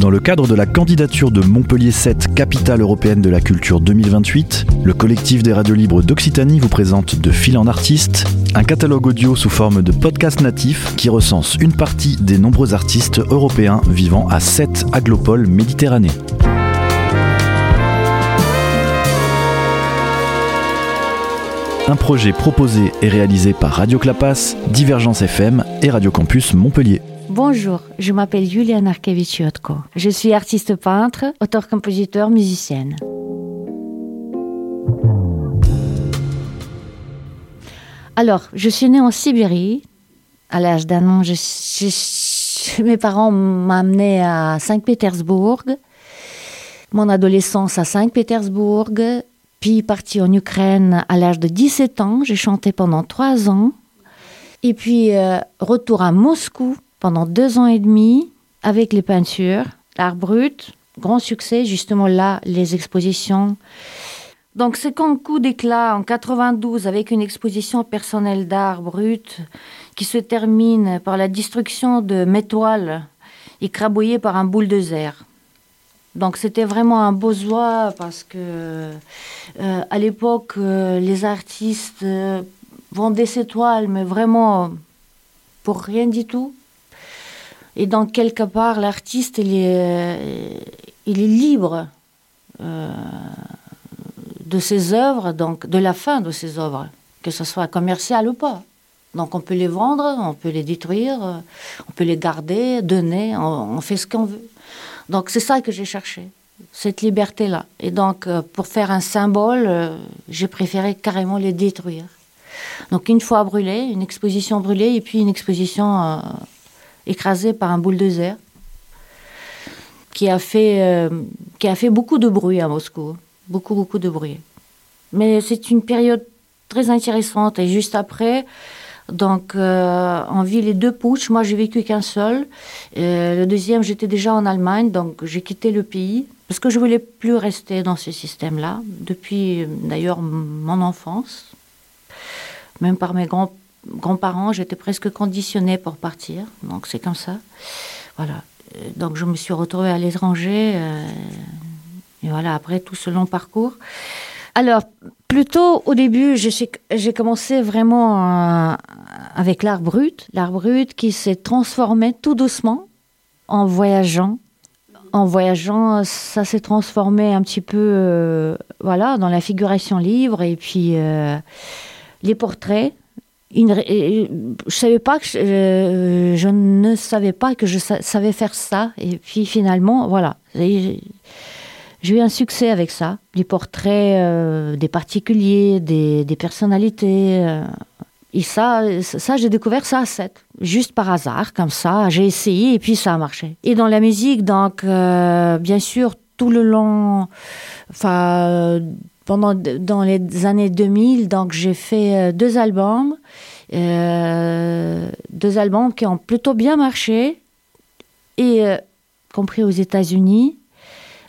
Dans le cadre de la candidature de Montpellier 7 Capitale européenne de la culture 2028, le collectif des radios libres d'Occitanie vous présente De fil en artiste, un catalogue audio sous forme de podcast natif qui recense une partie des nombreux artistes européens vivant à 7 aglopoles méditerranéens. Un projet proposé et réalisé par Radio Clapas, Divergence FM et Radio Campus Montpellier. Bonjour, je m'appelle Julia Narkevich-Yotko. Je suis artiste peintre, auteur-compositeur, musicienne. Alors, je suis née en Sibérie. À l'âge d'un an, mes parents m'amenaient à Saint-Pétersbourg. Mon adolescence à Saint-Pétersbourg. Puis partie en Ukraine à l'âge de 17 ans. J'ai chanté pendant trois ans. Et puis, euh, retour à Moscou pendant deux ans et demi avec les peintures, l'art brut, grand succès, justement là, les expositions. Donc, c'est coup d'éclat en 92 avec une exposition personnelle d'art brut qui se termine par la destruction de mes toiles écrabouillées par un bulldozer. Donc, c'était vraiment un beau joie parce que euh, à l'époque, euh, les artistes euh, vendaient ces toiles, mais vraiment pour rien du tout. Et dans quelque part, l'artiste, il est, libre de ses œuvres, donc de la fin de ses œuvres, que ce soit commercial ou pas. Donc on peut les vendre, on peut les détruire, on peut les garder, donner, on, on fait ce qu'on veut. Donc c'est ça que j'ai cherché, cette liberté-là. Et donc euh, pour faire un symbole, euh, j'ai préféré carrément les détruire. Donc une fois brûlé, une exposition brûlée et puis une exposition euh, écrasée par un bulldozer qui a qui a fait beaucoup de bruit à Moscou, beaucoup beaucoup de bruit. Mais c'est une période très intéressante et juste après, donc euh, on vit les deux putsch. Moi j'ai vécu qu'un seul. Euh, le deuxième j'étais déjà en Allemagne, donc j'ai quitté le pays parce que je voulais plus rester dans ce système-là depuis d'ailleurs mon enfance. Même par mes grands grands-parents, j'étais presque conditionnée pour partir. Donc c'est comme ça. Voilà. Donc je me suis retrouvée à l'étranger. euh, et voilà, après tout ce long parcours. Alors, plutôt au début, j'ai commencé vraiment euh, avec l'art brut. L'art brut qui s'est transformé tout doucement en voyageant. En voyageant, ça s'est transformé un petit peu euh, voilà, dans la figuration libre et puis euh, les portraits. Je savais pas que je, ne savais pas que je sa- savais faire ça et puis finalement voilà j'ai eu un succès avec ça les portraits euh, des particuliers des, des personnalités euh, et ça ça j'ai découvert ça à 7 juste par hasard comme ça j'ai essayé et puis ça a marché. Et dans la musique donc euh, bien sûr tout le long enfin pendant dans les années 2000 donc j'ai fait euh, deux albums euh, deux albums qui ont plutôt bien marché et compris aux États-Unis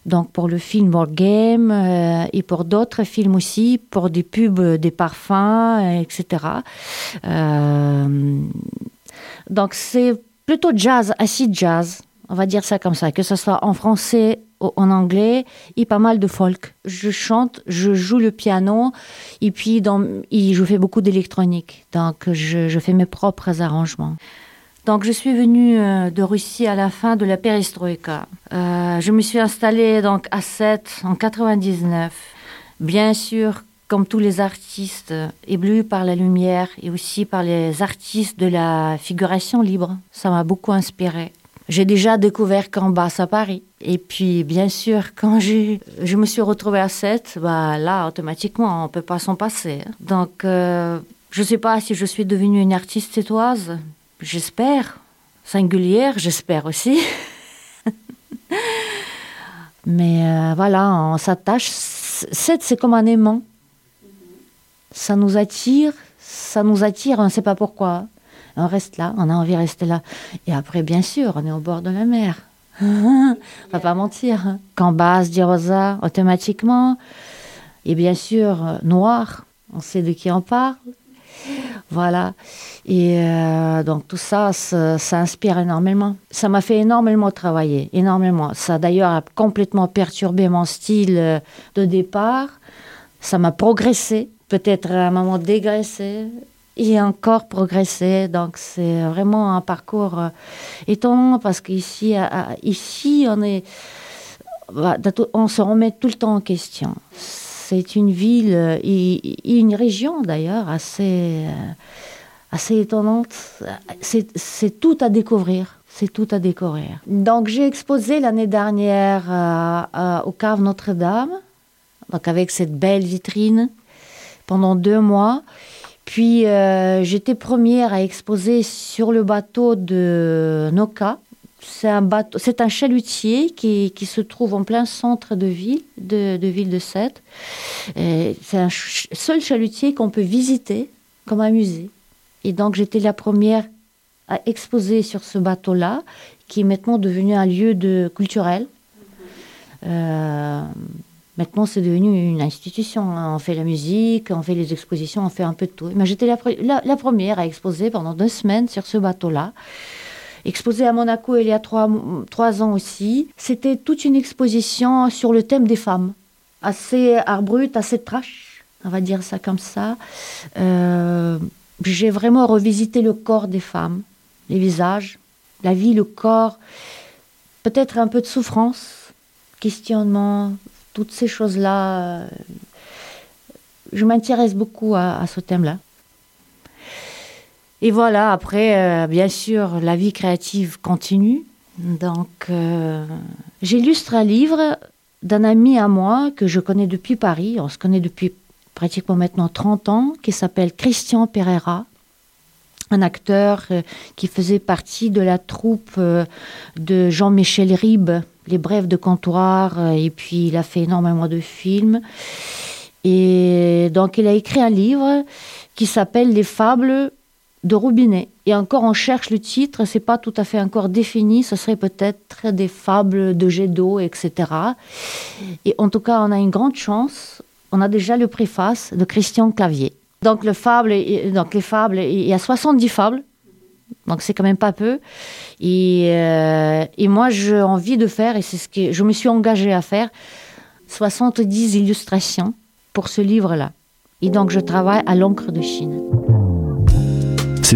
donc pour le film War Game euh, et pour d'autres films aussi pour des pubs des parfums euh, etc Euh, donc c'est plutôt jazz acid jazz on va dire ça comme ça que ce soit en français ou en anglais et pas mal de folk. Je chante je joue le piano et puis je fais beaucoup d'électronique. Donc je fais mes propres arrangements donc je suis venue euh, de Russie à la fin de la perestroïka. Euh, je me suis installée donc à 7 en 99 bien sûr comme tous les artistes euh, éblouis par la lumière et aussi par les artistes de la figuration libre. Ça m'a beaucoup inspiré j'ai déjà découvert qu'en bas à Paris. Et puis bien sûr quand je me suis retrouvée à 7 bah là automatiquement on peut pas s'en passer hein. donc je sais pas si je suis devenue une artiste sétoise j'espère. Singulière j'espère aussi. Mais euh, voilà on s'attache. 7 c'est comme un aimant. Ça nous attire ça nous attire on ne sait pas pourquoi. On reste là on a envie de rester là. Et après bien sûr on est au bord de la mer. On va pas mentir quand base dit rosa automatiquement. Et bien sûr euh, noir on sait de qui on parle Voilà. Et euh, donc tout ça, ça, inspire énormément. Ça m'a fait énormément travailler, énormément. Ça d'ailleurs a complètement perturbé mon style euh, de départ. Ça m'a progressé, peut-être à un moment dégraissé et encore progressé. Donc c'est vraiment un parcours euh, étonnant parce qu'ici, ici, on est, bah, on se remet tout le temps en question. C'est une ville euh, et, une région d'ailleurs assez, euh, assez étonnante. C'est tout à découvrir. C'est tout à découvrir. Donc j'ai exposé l'année dernière euh, au cave Notre-Dame, donc avec cette belle vitrine pendant deux mois. Puis j'étais première à exposer sur le bateau de Noka. C'est un bateau, c'est un chalutier qui, qui se trouve en plein centre de ville, de, ville de Sète. C'est un seul chalutier qu'on peut visiter comme un musée. Et donc j'étais la première à exposer sur ce bateau-là, qui est maintenant devenu un lieu de culturel. Euh, maintenant, c'est devenu une institution. hein. On fait la musique, on fait les expositions, on fait un peu de tout. Mais j'étais la première à exposer pendant deux semaines sur ce bateau-là. Exposé à Monaco il y a trois, ans aussi. C'était toute une exposition sur le thème des femmes. Assez art assez trash, on va dire ça comme ça. Euh, J'ai vraiment revisité le corps des femmes, les visages, la vie, le corps, peut-être un peu de souffrance, questionnement, toutes ces choses-là. euh, Je m'intéresse beaucoup à ce thème-là. Et voilà, après, euh, bien sûr, la vie créative continue. Donc, euh, j'illustre un livre d'un ami à moi que je connais depuis Paris. On se connaît depuis pratiquement maintenant 30 ans, qui s'appelle Christian Pereira, un acteur euh, qui faisait partie de la troupe de Jean-Michel Ribes, Les Brèves de Comptoir, euh, et puis il a fait énormément de films. Et donc, il a écrit un livre qui s'appelle Les Fables de Robinet. Et encore, on cherche le titre, c'est pas tout à fait encore défini, ce serait peut-être des fables de jet d'eau, etc. Et en tout cas, on a une grande chance, on a déjà le préface de Christian Clavier. Donc, donc les fables, il y a 70 fables, donc c'est quand même pas peu. Et, euh, et moi, j'ai envie de faire, et c'est ce que je me suis engagée à faire, 70 illustrations pour ce livre-là. Et donc, je travaille à l'encre de Chine.